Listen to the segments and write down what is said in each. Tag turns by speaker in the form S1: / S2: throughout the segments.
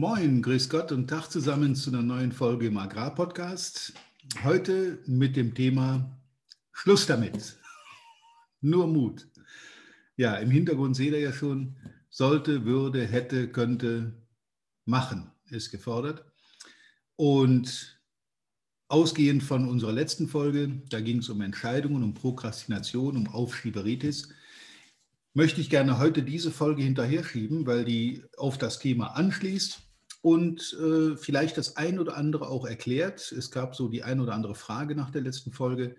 S1: Moin, grüß Gott und Tag zusammen zu einer neuen Folge im Agrarpodcast. Heute mit dem Thema Schluss damit. Nur Mut. Ja, im Hintergrund seht ihr ja schon, sollte, würde, hätte, könnte, machen ist gefordert. Und ausgehend von unserer letzten Folge, da ging es um Entscheidungen, um Prokrastination, um Aufschieberitis, möchte ich gerne heute diese Folge hinterher schieben, weil die auf das Thema anschließt und äh, vielleicht das ein oder andere auch erklärt. Es gab so die ein oder andere Frage nach der letzten Folge.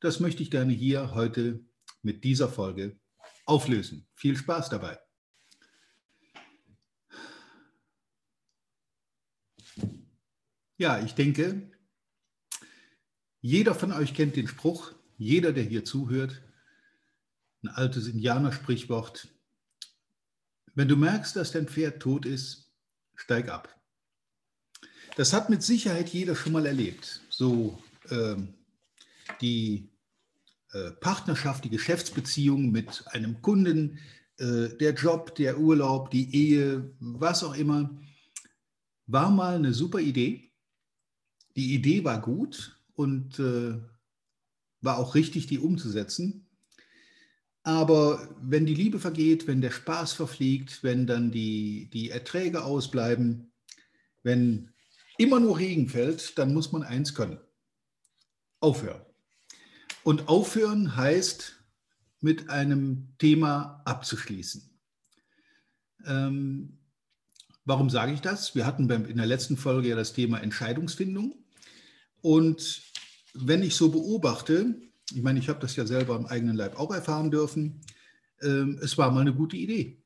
S1: Das möchte ich gerne hier heute mit dieser Folge auflösen. Viel Spaß dabei. Ja, ich denke, jeder von euch kennt den Spruch, jeder, der hier zuhört, ein altes Indianersprichwort. Wenn du merkst, dass dein Pferd tot ist, steig ab. Das hat mit Sicherheit jeder schon mal erlebt. So äh, die äh, Partnerschaft, die Geschäftsbeziehung mit einem Kunden, äh, der Job, der Urlaub, die Ehe, was auch immer, war mal eine super Idee. Die Idee war gut und äh, war auch richtig, die umzusetzen. Aber wenn die Liebe vergeht, wenn der Spaß verfliegt, wenn dann die, die Erträge ausbleiben, wenn immer nur Regen fällt, dann muss man eins können. Aufhören. Und aufhören heißt, mit einem Thema abzuschließen. Ähm, warum sage ich das? Wir hatten beim, in der letzten Folge ja das Thema Entscheidungsfindung. Und wenn ich so beobachte, ich meine, ich habe das ja selber im eigenen Leib auch erfahren dürfen. Ähm, es war mal eine gute Idee.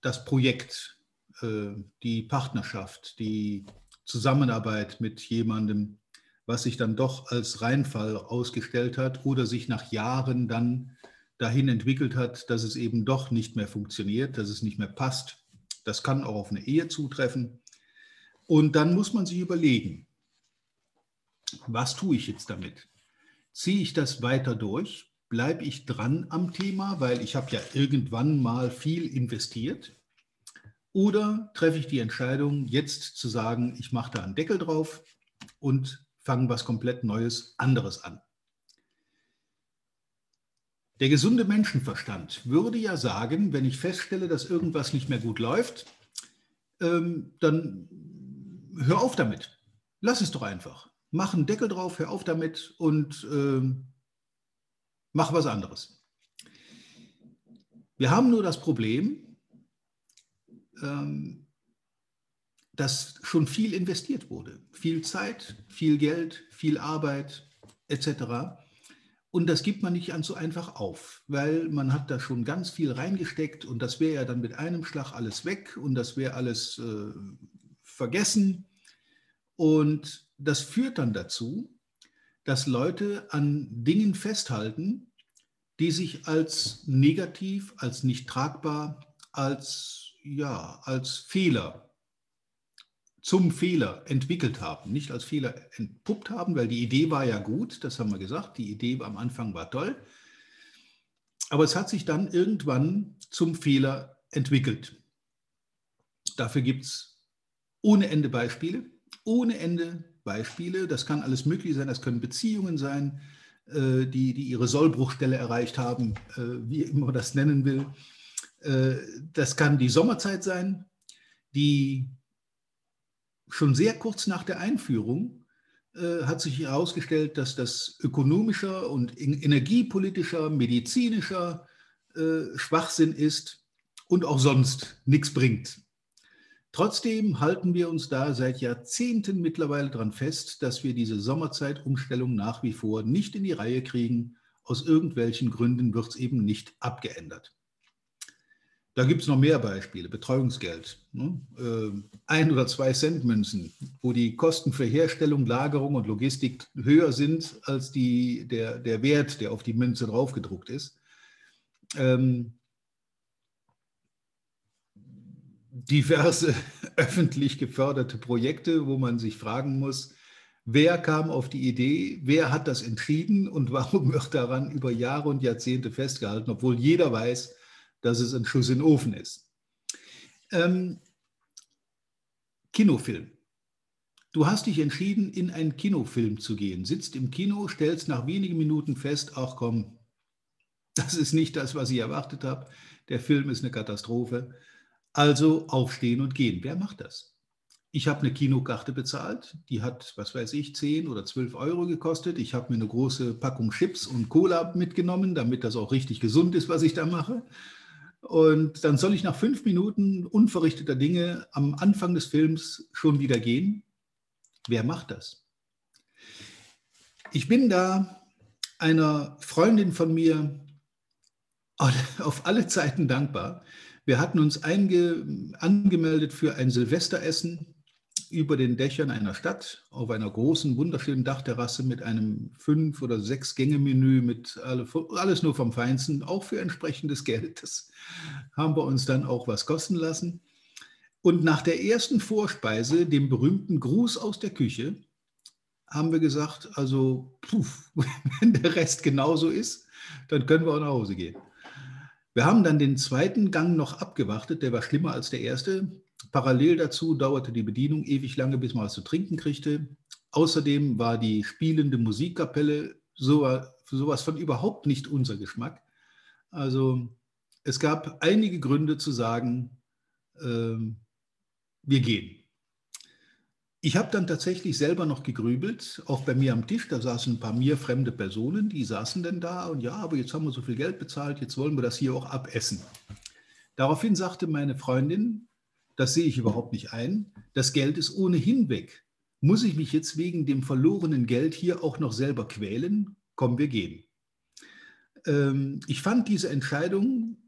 S1: Das Projekt, äh, die Partnerschaft, die Zusammenarbeit mit jemandem, was sich dann doch als Reinfall ausgestellt hat oder sich nach Jahren dann dahin entwickelt hat, dass es eben doch nicht mehr funktioniert, dass es nicht mehr passt. Das kann auch auf eine Ehe zutreffen. Und dann muss man sich überlegen, was tue ich jetzt damit? Ziehe ich das weiter durch? Bleibe ich dran am Thema, weil ich habe ja irgendwann mal viel investiert? Oder treffe ich die Entscheidung, jetzt zu sagen, ich mache da einen Deckel drauf und fange was komplett Neues, anderes an? Der gesunde Menschenverstand würde ja sagen, wenn ich feststelle, dass irgendwas nicht mehr gut läuft, ähm, dann hör auf damit. Lass es doch einfach mach einen Deckel drauf, hör auf damit und äh, mach was anderes. Wir haben nur das Problem, ähm, dass schon viel investiert wurde. Viel Zeit, viel Geld, viel Arbeit etc. Und das gibt man nicht an so einfach auf, weil man hat da schon ganz viel reingesteckt und das wäre ja dann mit einem Schlag alles weg und das wäre alles äh, vergessen. Und das führt dann dazu, dass Leute an Dingen festhalten, die sich als negativ, als nicht tragbar, als, ja, als Fehler zum Fehler entwickelt haben, nicht als Fehler entpuppt haben, weil die Idee war ja gut, das haben wir gesagt, die Idee am Anfang war toll, aber es hat sich dann irgendwann zum Fehler entwickelt. Dafür gibt es ohne Ende Beispiele, ohne Ende Beispiele. Das kann alles Mögliche sein, das können Beziehungen sein, äh, die, die ihre Sollbruchstelle erreicht haben, äh, wie immer man das nennen will. Äh, das kann die Sommerzeit sein, die schon sehr kurz nach der Einführung hat sich herausgestellt, dass das ökonomischer und energiepolitischer, medizinischer Schwachsinn ist und auch sonst nichts bringt. Trotzdem halten wir uns da seit Jahrzehnten mittlerweile daran fest, dass wir diese Sommerzeitumstellung nach wie vor nicht in die Reihe kriegen. Aus irgendwelchen Gründen wird es eben nicht abgeändert. Da gibt es noch mehr Beispiele. Betreuungsgeld. Ne? Äh, ein oder zwei Cent Münzen, wo die Kosten für Herstellung, Lagerung und Logistik höher sind als die, der, der Wert, der auf die Münze draufgedruckt ist. Ähm, diverse öffentlich geförderte Projekte, wo man sich fragen muss, wer kam auf die Idee, wer hat das entschieden und warum wird daran über Jahre und Jahrzehnte festgehalten, obwohl jeder weiß, dass es ein Schuss in den Ofen ist. Ähm, Kinofilm. Du hast dich entschieden, in einen Kinofilm zu gehen, sitzt im Kino, stellst nach wenigen Minuten fest, ach komm, das ist nicht das, was ich erwartet habe. Der Film ist eine Katastrophe. Also aufstehen und gehen. Wer macht das? Ich habe eine Kinokarte bezahlt, die hat, was weiß ich, 10 oder 12 Euro gekostet. Ich habe mir eine große Packung Chips und Cola mitgenommen, damit das auch richtig gesund ist, was ich da mache. Und dann soll ich nach fünf Minuten unverrichteter Dinge am Anfang des Films schon wieder gehen. Wer macht das? Ich bin da einer Freundin von mir auf alle Zeiten dankbar. Wir hatten uns angemeldet für ein Silvesteressen über den Dächern einer Stadt auf einer großen, wunderschönen Dachterrasse mit einem fünf- oder sechs Gänge-Menü mit alle, alles nur vom Feinsten, auch für entsprechendes Geld. Das haben wir uns dann auch was kosten lassen. Und nach der ersten Vorspeise, dem berühmten Gruß aus der Küche, haben wir gesagt, also puh, wenn der Rest genauso ist, dann können wir auch nach Hause gehen. Wir haben dann den zweiten Gang noch abgewartet, der war schlimmer als der erste. Parallel dazu dauerte die Bedienung ewig lange, bis man was zu trinken kriegte. Außerdem war die spielende Musikkapelle so, sowas von überhaupt nicht unser Geschmack. Also es gab einige Gründe zu sagen, äh, wir gehen. Ich habe dann tatsächlich selber noch gegrübelt, auch bei mir am Tisch, da saßen ein paar mir fremde Personen, die saßen denn da und ja, aber jetzt haben wir so viel Geld bezahlt, jetzt wollen wir das hier auch abessen. Daraufhin sagte meine Freundin, das sehe ich überhaupt nicht ein. Das Geld ist ohnehin weg. Muss ich mich jetzt wegen dem verlorenen Geld hier auch noch selber quälen? Komm, wir gehen. Ähm, ich fand diese Entscheidung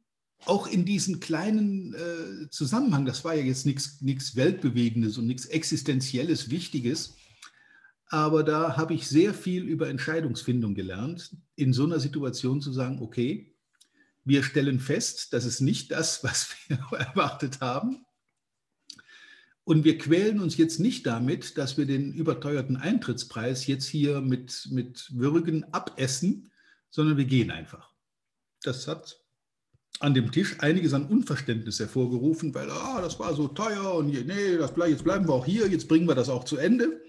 S1: auch in diesem kleinen äh, Zusammenhang, das war ja jetzt nichts Weltbewegendes und nichts Existenzielles, Wichtiges, aber da habe ich sehr viel über Entscheidungsfindung gelernt, in so einer Situation zu sagen, okay, wir stellen fest, das ist nicht das, was wir erwartet haben. Und wir quälen uns jetzt nicht damit, dass wir den überteuerten Eintrittspreis jetzt hier mit, mit Würgen abessen, sondern wir gehen einfach. Das hat an dem Tisch einiges an Unverständnis hervorgerufen, weil ah, das war so teuer und nee, das, jetzt bleiben wir auch hier, jetzt bringen wir das auch zu Ende.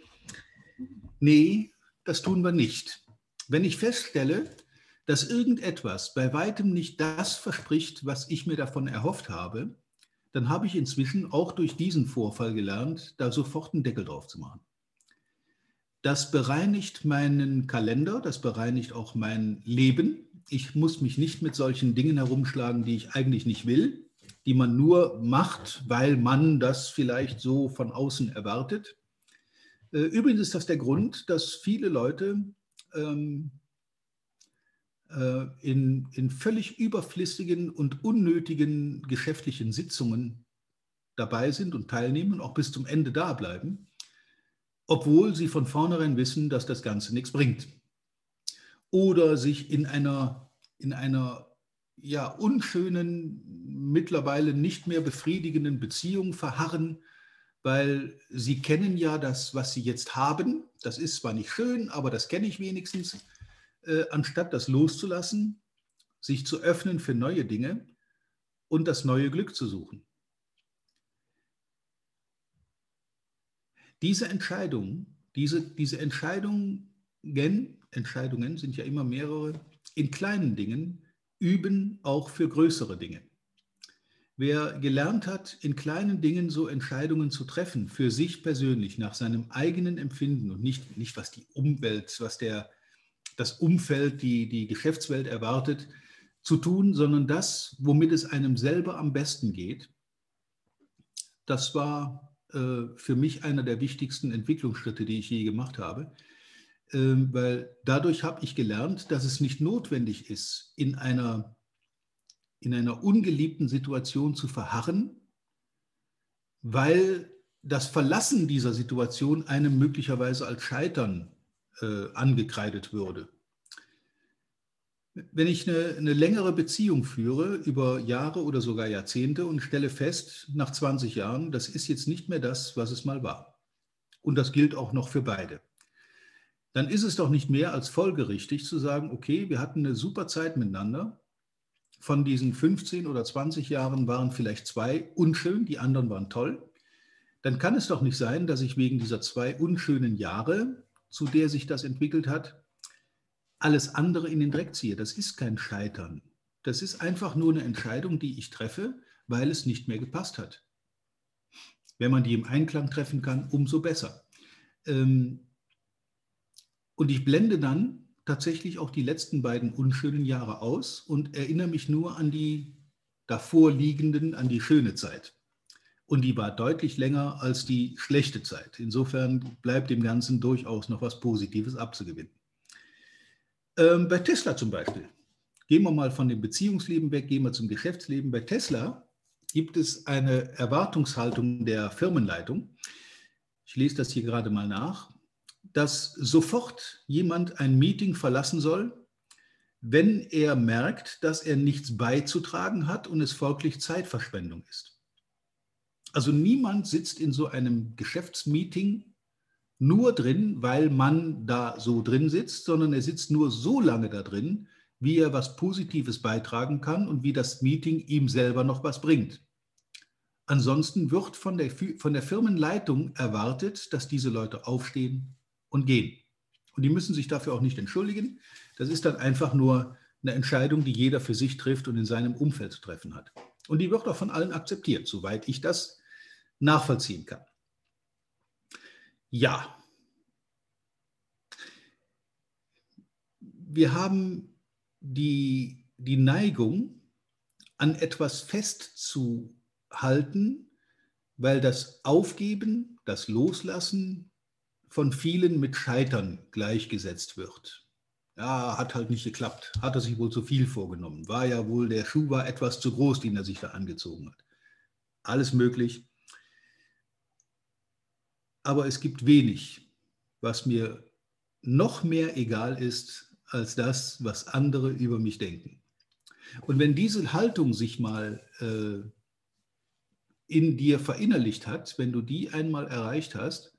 S1: Nee, das tun wir nicht. Wenn ich feststelle, dass irgendetwas bei weitem nicht das verspricht, was ich mir davon erhofft habe, dann habe ich inzwischen auch durch diesen Vorfall gelernt, da sofort einen Deckel drauf zu machen. Das bereinigt meinen Kalender, das bereinigt auch mein Leben. Ich muss mich nicht mit solchen Dingen herumschlagen, die ich eigentlich nicht will, die man nur macht, weil man das vielleicht so von außen erwartet. Äh, übrigens ist das der Grund, dass viele Leute ähm, äh, in, in völlig überflüssigen und unnötigen geschäftlichen Sitzungen dabei sind und teilnehmen und auch bis zum Ende da bleiben, obwohl sie von vornherein wissen, dass das Ganze nichts bringt. Oder sich in einer, in einer ja, unschönen, mittlerweile nicht mehr befriedigenden Beziehung verharren, weil sie kennen ja das, was sie jetzt haben. Das ist zwar nicht schön, aber das kenne ich wenigstens äh, anstatt das loszulassen, sich zu öffnen für neue Dinge und das neue Glück zu suchen. Diese Entscheidung, diese, diese Entscheidungen, Entscheidungen sind ja immer mehrere, in kleinen Dingen üben auch für größere Dinge. Wer gelernt hat, in kleinen Dingen so Entscheidungen zu treffen, für sich persönlich, nach seinem eigenen Empfinden und nicht, nicht was die Umwelt, was der das Umfeld, die, die Geschäftswelt erwartet, zu tun, sondern das, womit es einem selber am besten geht. Das war äh, für mich einer der wichtigsten Entwicklungsschritte, die ich je gemacht habe, weil dadurch habe ich gelernt, dass es nicht notwendig ist, in einer, in einer ungeliebten Situation zu verharren, weil das Verlassen dieser Situation einem möglicherweise als Scheitern äh, angekreidet würde. Wenn ich eine, eine, längere Beziehung führe, über Jahre oder sogar Jahrzehnte und stelle fest, nach 20 Jahren, das ist jetzt nicht mehr das, was es mal war. Und das gilt auch noch für beide. Dann ist es doch nicht mehr als folgerichtig zu sagen, okay, wir hatten eine super Zeit miteinander. Von diesen 15 oder 20 Jahren waren vielleicht zwei unschön, die anderen waren toll. dann kann es doch nicht sein, dass ich wegen dieser zwei unschönen Jahre, zu der sich das entwickelt hat, alles andere in den Dreck ziehe. Das ist kein Scheitern. Das ist einfach nur eine Entscheidung, die ich treffe, weil es nicht mehr gepasst hat. Wenn man die im Einklang treffen kann, umso besser. Ähm, und ich blende dann tatsächlich auch die letzten beiden unschönen Jahre aus und erinnere mich nur an die davor liegenden, an die schöne Zeit. Und die war deutlich länger als die schlechte Zeit. Insofern bleibt dem Ganzen durchaus noch was Positives abzugewinnen. Ähm, bei Tesla zum Beispiel. Gehen wir mal von dem Beziehungsleben weg, gehen wir zum Geschäftsleben. Bei Tesla gibt es eine Erwartungshaltung der Firmenleitung. Ich lese das hier gerade mal nach, dass sofort jemand ein Meeting verlassen soll, wenn er merkt, dass er nichts beizutragen hat und es folglich Zeitverschwendung ist. Also niemand sitzt in so einem Geschäftsmeeting nur drin, weil man da so drin sitzt, sondern er sitzt nur so lange da drin, wie er was Positives beitragen kann und wie das Meeting ihm selber noch was bringt. Ansonsten wird von der, von der Firmenleitung erwartet, dass diese Leute aufstehen und gehen. Und die müssen sich dafür auch nicht entschuldigen. Das ist dann einfach nur eine Entscheidung, die jeder für sich trifft und in seinem Umfeld zu treffen hat. Und die wird auch von allen akzeptiert, soweit ich das nachvollziehen kann. Ja. Wir haben die, die Neigung, an etwas festzuhalten, weil das Aufgeben, das Loslassen von vielen mit Scheitern gleichgesetzt wird. Ja, hat halt nicht geklappt, hat er sich wohl zu viel vorgenommen, war ja wohl, der Schuh war etwas zu groß, den er sich da angezogen hat. Alles möglich aber es gibt wenig, was mir noch mehr egal ist als das, was andere über mich denken. Und wenn diese Haltung sich mal äh, in dir verinnerlicht hat, wenn du die einmal erreicht hast,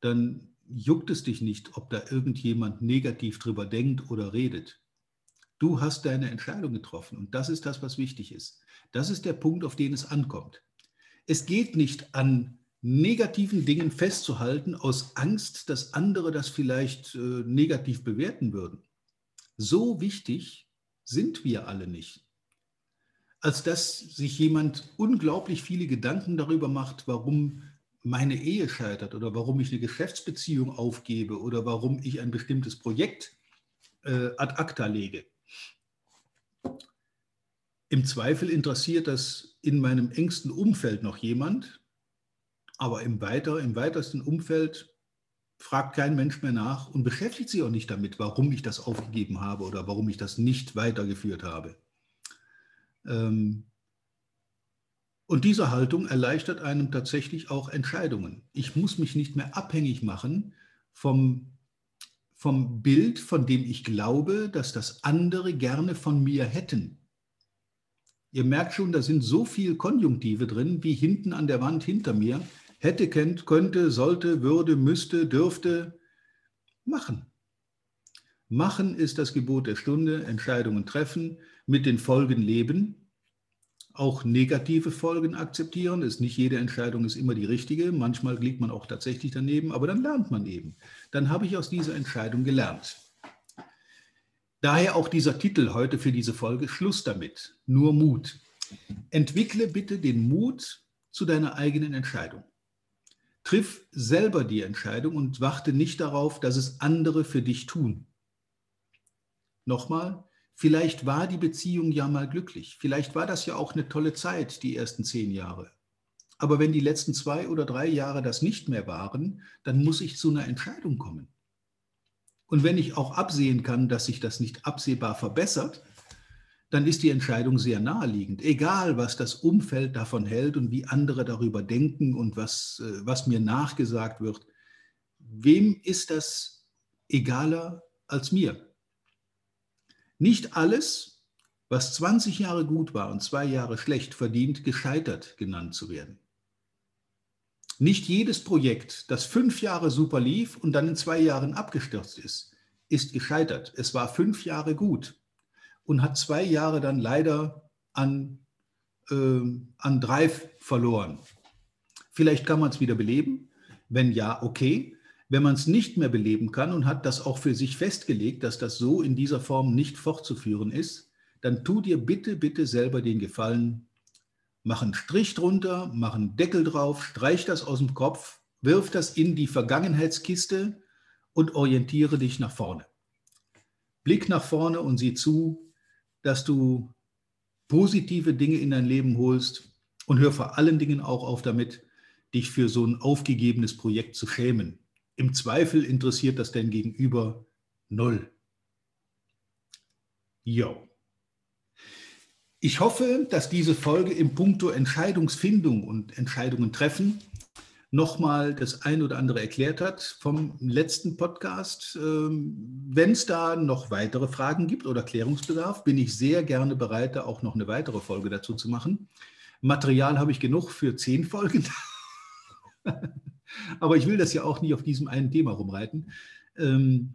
S1: dann juckt es dich nicht, ob da irgendjemand negativ drüber denkt oder redet. Du hast deine Entscheidung getroffen und das ist das, was wichtig ist. Das ist der Punkt, auf den es ankommt. Es geht nicht an negativen Dingen festzuhalten aus Angst, dass andere das vielleicht äh, negativ bewerten würden. So wichtig sind wir alle nicht, als dass sich jemand unglaublich viele Gedanken darüber macht, warum meine Ehe scheitert oder warum ich eine Geschäftsbeziehung aufgebe oder warum ich ein bestimmtes Projekt äh, ad acta lege. Im Zweifel interessiert das in meinem engsten Umfeld noch jemand, aber im, weiter, im weitesten Umfeld fragt kein Mensch mehr nach und beschäftigt sich auch nicht damit, warum ich das aufgegeben habe oder warum ich das nicht weitergeführt habe. Ähm, und diese Haltung erleichtert einem tatsächlich auch Entscheidungen. Ich muss mich nicht mehr abhängig machen vom, vom Bild, von dem ich glaube, dass das andere gerne von mir hätten. Ihr merkt schon, da sind so viele Konjunktive drin, wie hinten an der Wand hinter mir, hätte, kennt, könnte, sollte, würde, müsste, dürfte, machen. Machen ist das Gebot der Stunde, Entscheidungen treffen, mit den Folgen leben, auch negative Folgen akzeptieren. Ist nicht jede Entscheidung ist immer die richtige, manchmal liegt man auch tatsächlich daneben, aber dann lernt man eben. Dann habe ich aus dieser Entscheidung gelernt. Daher auch dieser Titel heute für diese Folge, Schluss damit, nur Mut. Entwickle bitte den Mut zu deiner eigenen Entscheidung. Triff selber die Entscheidung und warte nicht darauf, dass es andere für dich tun. Nochmal, vielleicht war die Beziehung ja mal glücklich. Vielleicht war das ja auch eine tolle Zeit, die ersten zehn Jahre. Aber wenn die letzten zwei oder drei Jahre das nicht mehr waren, dann muss ich zu einer Entscheidung kommen. Und wenn ich auch absehen kann, dass sich das nicht absehbar verbessert, dann ist die Entscheidung sehr naheliegend. Egal, was das Umfeld davon hält und wie andere darüber denken und was, äh, was mir nachgesagt wird. Wem ist das egaler als mir? Nicht alles, was 20 Jahre gut war und zwei Jahre schlecht, verdient, gescheitert genannt zu werden. Nicht jedes Projekt, das fünf Jahre super lief und dann in zwei Jahren abgestürzt ist, ist gescheitert. Es war fünf Jahre gut und hat zwei Jahre dann leider an, äh, an Drive verloren. vielleicht kann man es wieder beleben. Wenn ja, okay. Wenn man es nicht mehr beleben kann und hat das auch für sich festgelegt, dass das so in dieser Form nicht fortzuführen ist, dann tu dir bitte, bitte selber den Gefallen, mach einen Strich drunter, mach einen Deckel drauf, streich das aus dem Kopf, wirf das in die Vergangenheitskiste und orientiere dich nach vorne. Blick nach vorne und sieh zu, dass du positive Dinge in dein Leben holst und hör vor allen Dingen auch auf damit, dich für so ein aufgegebenes Projekt zu schämen. Im Zweifel interessiert das dein Gegenüber null. Jo. Ich hoffe, dass diese Folge im Punkto Entscheidungsfindung und Entscheidungen treffen nochmal das ein oder andere erklärt hat vom letzten Podcast. Ähm, Wenn es da noch weitere Fragen gibt oder Klärungsbedarf, bin ich sehr gerne bereit, da auch noch eine weitere Folge dazu zu machen. Material habe ich genug für zehn Folgen. Aber ich will das ja auch nie auf diesem einen Thema rumreiten. Ähm,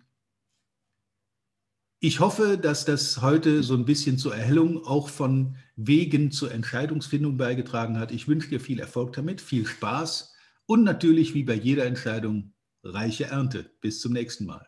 S1: ich hoffe, dass das heute so ein bisschen zur Erhellung auch von Wegen zur Entscheidungsfindung beigetragen hat. Ich wünsche dir viel Erfolg damit, viel Spaß und natürlich wie bei jeder Entscheidung reiche Ernte. Bis zum nächsten Mal.